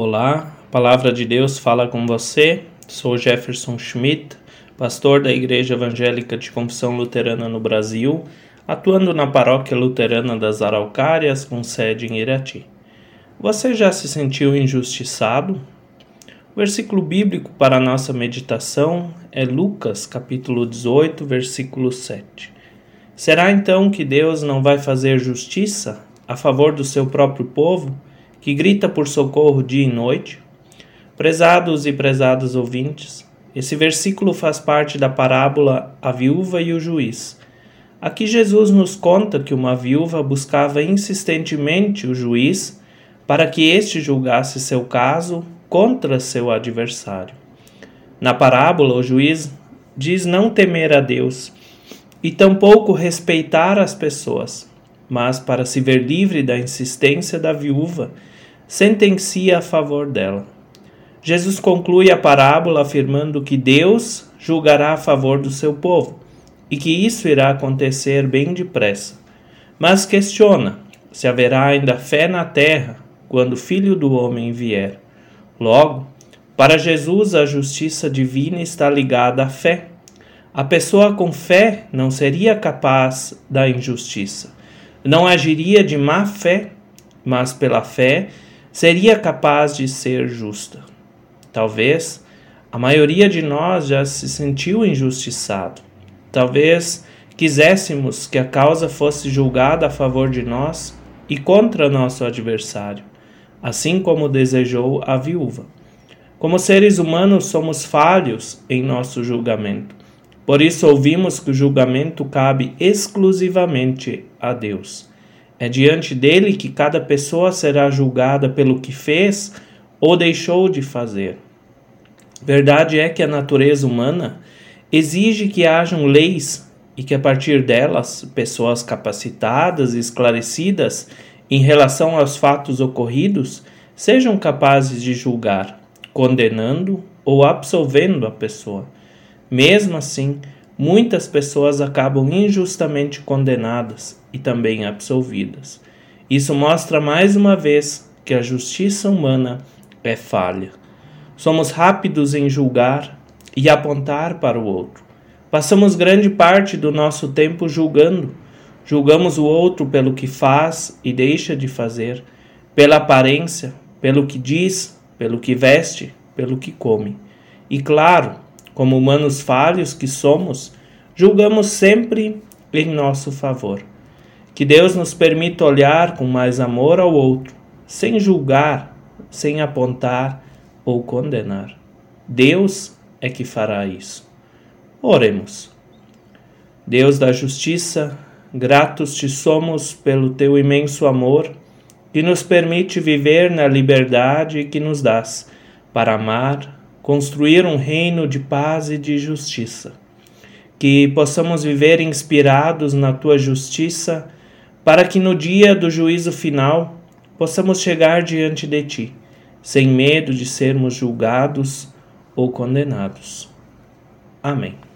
Olá, a palavra de Deus fala com você. Sou Jefferson Schmidt, pastor da Igreja Evangélica de Confissão Luterana no Brasil, atuando na Paróquia Luterana das Araucárias, com sede em Irati. Você já se sentiu injustiçado? O versículo bíblico para a nossa meditação é Lucas, capítulo 18, versículo 7. Será então que Deus não vai fazer justiça a favor do seu próprio povo? Que grita por socorro dia e noite. Prezados e prezadas ouvintes, esse versículo faz parte da parábola A Viúva e o Juiz. Aqui Jesus nos conta que uma viúva buscava insistentemente o juiz para que este julgasse seu caso contra seu adversário. Na parábola, o juiz diz não temer a Deus e tampouco respeitar as pessoas, mas para se ver livre da insistência da viúva, sentencia a favor dela. Jesus conclui a parábola afirmando que Deus julgará a favor do seu povo e que isso irá acontecer bem depressa. Mas questiona se haverá ainda fé na terra quando o Filho do Homem vier. Logo, para Jesus, a justiça divina está ligada à fé. A pessoa com fé não seria capaz da injustiça, não agiria de má fé, mas pela fé seria capaz de ser justa. Talvez a maioria de nós já se sentiu injustiçado. Talvez quiséssemos que a causa fosse julgada a favor de nós e contra nosso adversário, assim como desejou a viúva. Como seres humanos, somos falhos em nosso julgamento. Por isso, ouvimos que o julgamento cabe exclusivamente a Deus. É diante dele que cada pessoa será julgada pelo que fez ou deixou de fazer. Verdade é que a natureza humana exige que hajam leis e que a partir delas pessoas capacitadas e esclarecidas em relação aos fatos ocorridos sejam capazes de julgar, condenando ou absolvendo a pessoa. Mesmo assim, muitas pessoas acabam injustamente condenadas e também absolvidas. Isso mostra mais uma vez que a justiça humana é falha. Somos rápidos em julgar e apontar para o outro. Passamos grande parte do nosso tempo julgando. Julgamos o outro pelo que faz e deixa de fazer, pela aparência, pelo que diz, pelo que veste, pelo que come. E claro, como humanos falhos que somos, julgamos sempre em nosso favor. Que Deus nos permita olhar com mais amor ao outro, sem julgar, sem apontar ou condenar. Deus é que fará isso. Oremos. Deus da justiça, gratos te somos pelo teu imenso amor, que nos permite viver na liberdade que nos dás, para amar, construir um reino de paz e de justiça. Que possamos viver inspirados na tua justiça, para que no dia do juízo final possamos chegar diante de ti, sem medo de sermos julgados ou condenados. Amém.